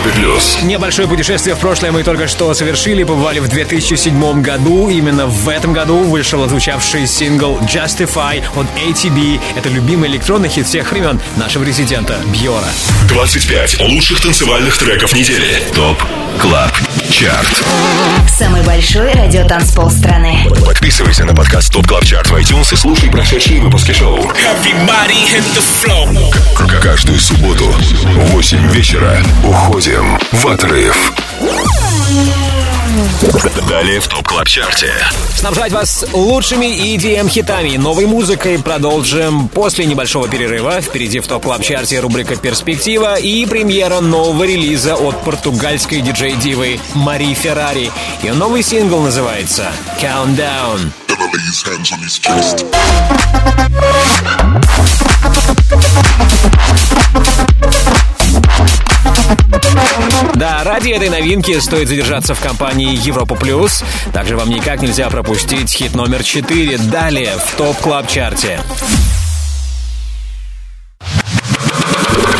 Европе плюс. Небольшое путешествие в прошлое мы только что совершили. Побывали в 2007 году. Именно в этом году вышел отзвучавший сингл Justify от ATB. Это любимый электронный хит всех времен нашего резидента Бьора. 25 лучших танцевальных треков недели. ТОП КЛАБ ЧАРТ. Самый большой радиотанцпол страны. Подписывайся на подкаст ТОП КЛАБ ЧАРТ в iTunes и слушай прошедшие выпуски шоу. Каждую субботу в 8 вечера уходим в отрыв. Далее в Top Club Chart е. Снабжать вас лучшими EDM-хитами, новой музыкой продолжим после небольшого перерыва. Впереди в Top Club Chart е рубрика «Перспектива» и премьера нового релиза от португальской диджей-дивы Мари Феррари. Ее новый сингл называется «Countdown». Да, ради этой новинки стоит задержаться в компании Европа Плюс. Также вам никак нельзя пропустить хит номер 4 далее в Top Club Chart е.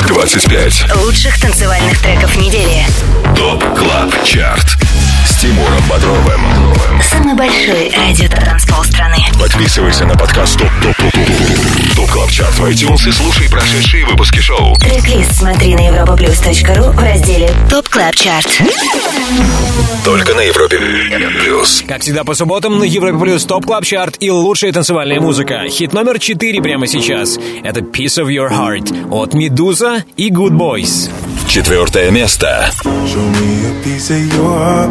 25 Лучших танцевальных треков недели. Top Club Chart Тимуром Бодровым. Самый большой радиотанцпол страны. Подписывайся на подкаст Top Top Top Top Top Club Chart в iTunes и слушай прошедшие выпуски шоу. Трек-лист смотри на europaplus.ru в разделе Top Club Chart. Только на Европе Плюс. Как всегда по субботам на Европе Плюс Top Club Chart и лучшая танцевальная музыка. Хит номер 4 прямо сейчас. Это «Piece of Your Heart» от Медуза и Goodboys. Четвертое место. Show me a piece of your heart,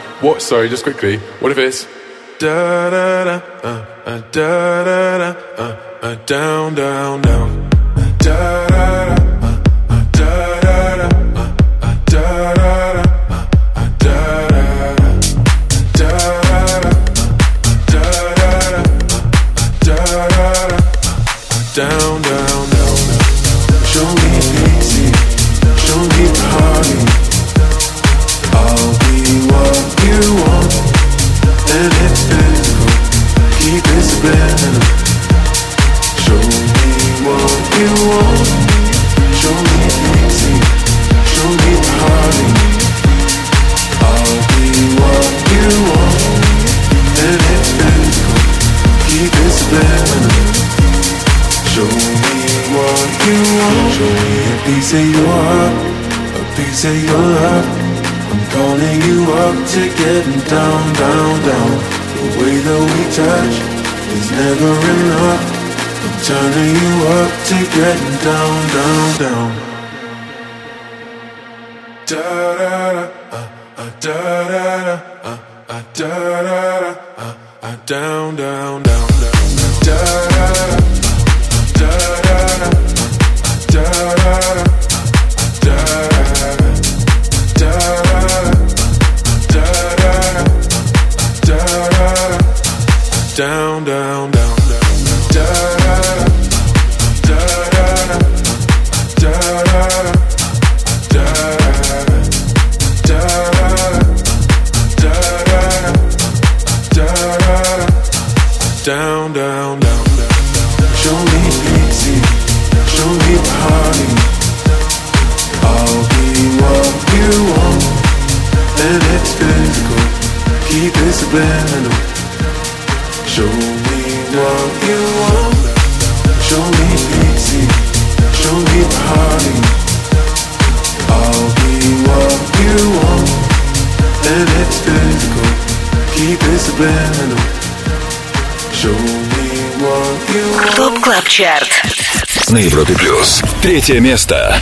What? Sorry, just quickly. What if it's Da da da, uh, uh, da da da, uh, down, down, down. Da da da, Show me what you want. Show me easy. Show me party. I'll be what you want, and it's physical. Keep it. Show me what you want. Show me a piece of your heart, a piece of your love. I'm calling you up to getting down, down, down. The way that we touch is never enough. I'm turning you up to getting down, down, down. Da da da, uh, uh, da da da, uh, uh, da da da, uh, uh, down, down, down, down. Da da da, uh, da da da, uh, da da da, uh, da da da. Da down, down, down, down, da da da, da da da, da down, down, down, down. Show me easy, show me party. I'll be what you want, and it's physical. Keep it subliminal. Show me what you want. Show me easy. Show me party. I'll be what you want, and it's physical. Keep it subliminal. Show me what you want. ТОП Клаб Чарт. На Европе Плюс. Третье место.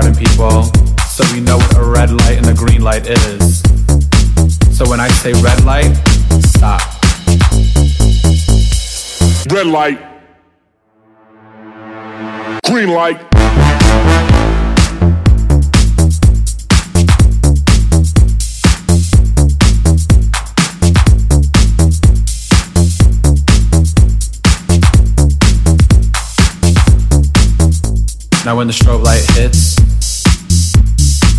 garden, people, so we know what a red light and a green light is. So when I say red light, stop. Red light. Green light. Now when the strobe light hits,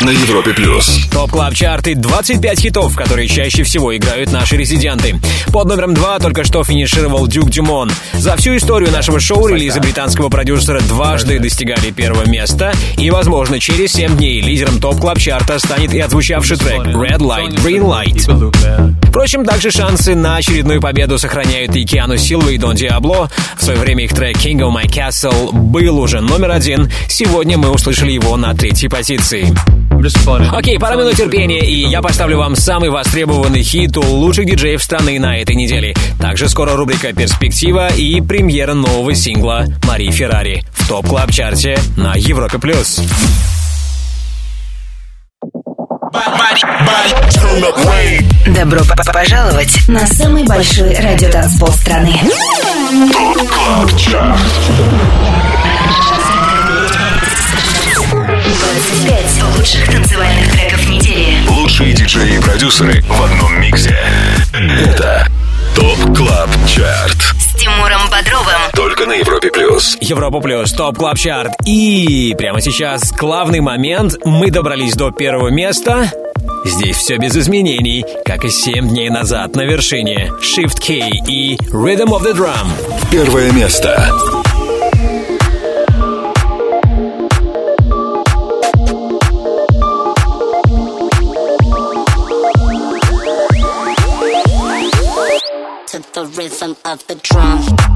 На Европе плюс. Top Club Chart и 25 хитов, которые чаще всего играют наши резиденты. Под номером 2 только что финишировал Duke Dumont. За всю историю нашего шоу релизы британского продюсера дважды достигали первого места. И, возможно, через 7 дней лидером Top Club Chart а станет и отзвучавший трек Red Light, Green Light. Впрочем, также шансы на очередную победу сохраняют и Киану Силва, и Дон Диабло. В свое время их трек King of My Castle был уже номер один. Сегодня мы услышали его на третьей позиции. Окей, пара минут терпения, и я поставлю вам самый востребованный хит у лучших диджеев страны на этой неделе. Также скоро рубрика «Перспектива» и премьера нового сингла Марии Феррари в топ клаб чарте на Европе+. плюс. Добро пожаловать на самый большой радиотанцпол страны. 25 лучших танцевальных треков недели. Лучшие диджеи и продюсеры в одном миксе. Это ТОП КЛАБ ЧАРТ. С Тимуром Бодровым. Только на Европе плюс. Европа плюс, топ клаб чарт. И прямо сейчас главный момент. Мы добрались до первого места. Здесь все без изменений, как и 7 дней назад на вершине. Shift K и Rhythm of the Drum. Первое место. Of the drum.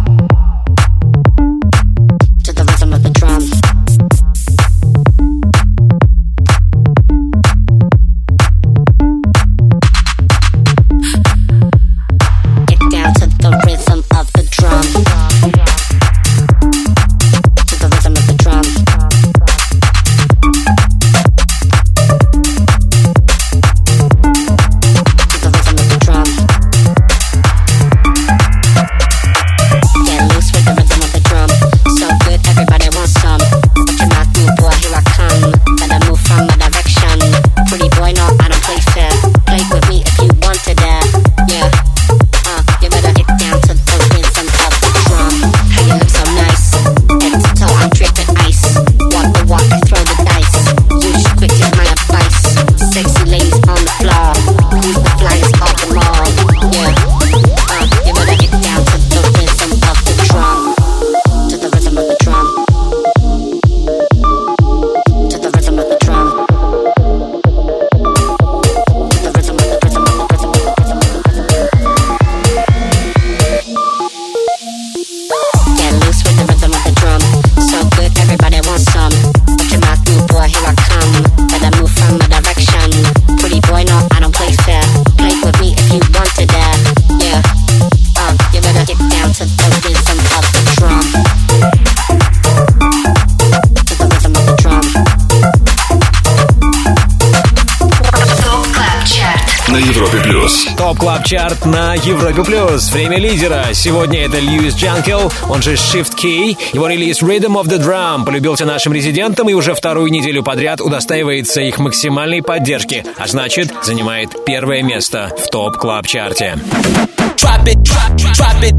Европе Плюс. Время лидера. Сегодня это Льюис Джанкел, он же Shift Key. Его релиз Rhythm of the Drum полюбился нашим резидентам и уже вторую неделю подряд удостаивается их максимальной поддержки, а значит, занимает первое место в Топ Чарте.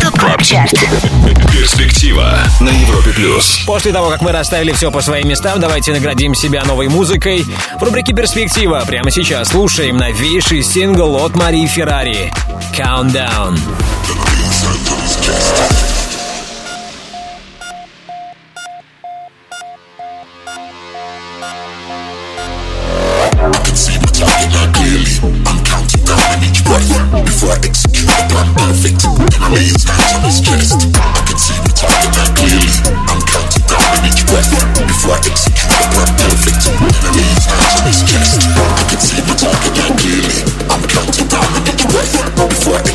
ТОП КЛАБ ЧАРТ Перспектива на Европе плюс. После того, как мы расставили все по своим местам, давайте наградим себя новой музыкой. В рубрике «Перспектива» прямо сейчас слушаем новейший сингл от Марии Феррари «Countdown». fuck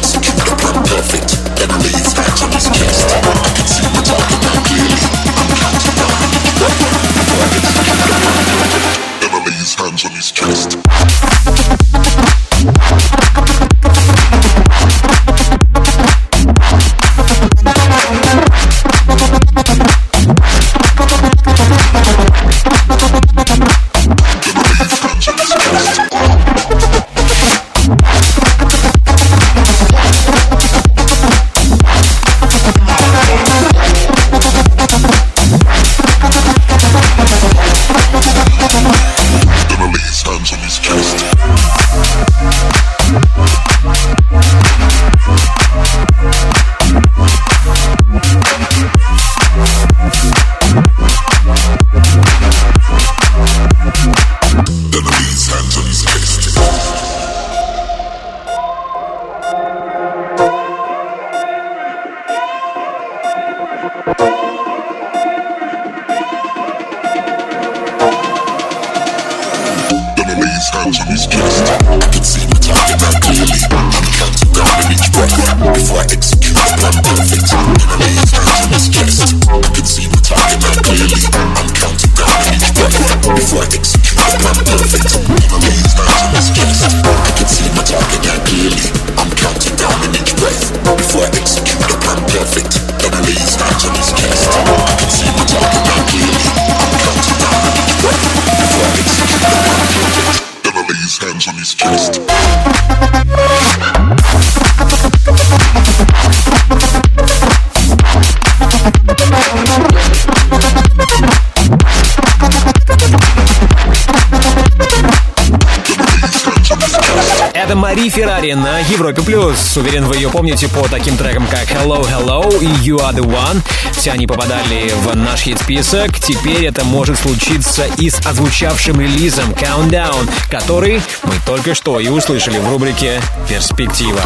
Уверен, вы ее помните по таким трекам, как Hello Hello и You Are The One. Все они попадали в наш хит-список. Теперь это может случиться и с прозвучавшим релизом Countdown, который мы только что и услышали в рубрике «Перспектива».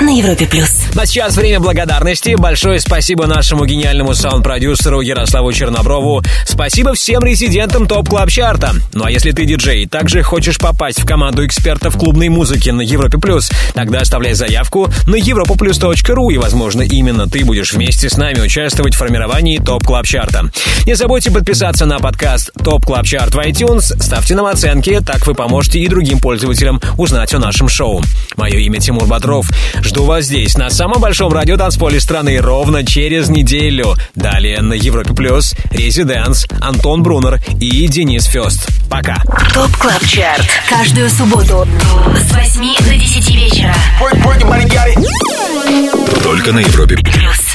На Европе плюс. А сейчас время благодарности. Большое спасибо нашему гениальному саунд-продюсеру Ярославу Черноброву. Спасибо всем резидентам Top Club Chart а. Ну а если ты диджей также хочешь попасть в команду экспертов клубной музыки на Европе Плюс, тогда оставляй заявку на europaplus.ru и, возможно, именно ты будешь вместе с нами участвовать в формировании Top Club Chart а. Не забудьте подписаться на подкаст Top Club Chart в iTunes, ставьте нам оценки, так вы поможете и другим пользователям узнать о нашем шоу. Мое имя Тимур Бодров. Жду вас здесь, на самом большом радиотанцполе страны, ровно через неделю. Далее на Европе Плюс, ResiDANCE, Антон Брунер и Денис Фест. Пока. Top Club Chart. Каждую субботу с 8 до 10 вечера. Только на Европе Плюс.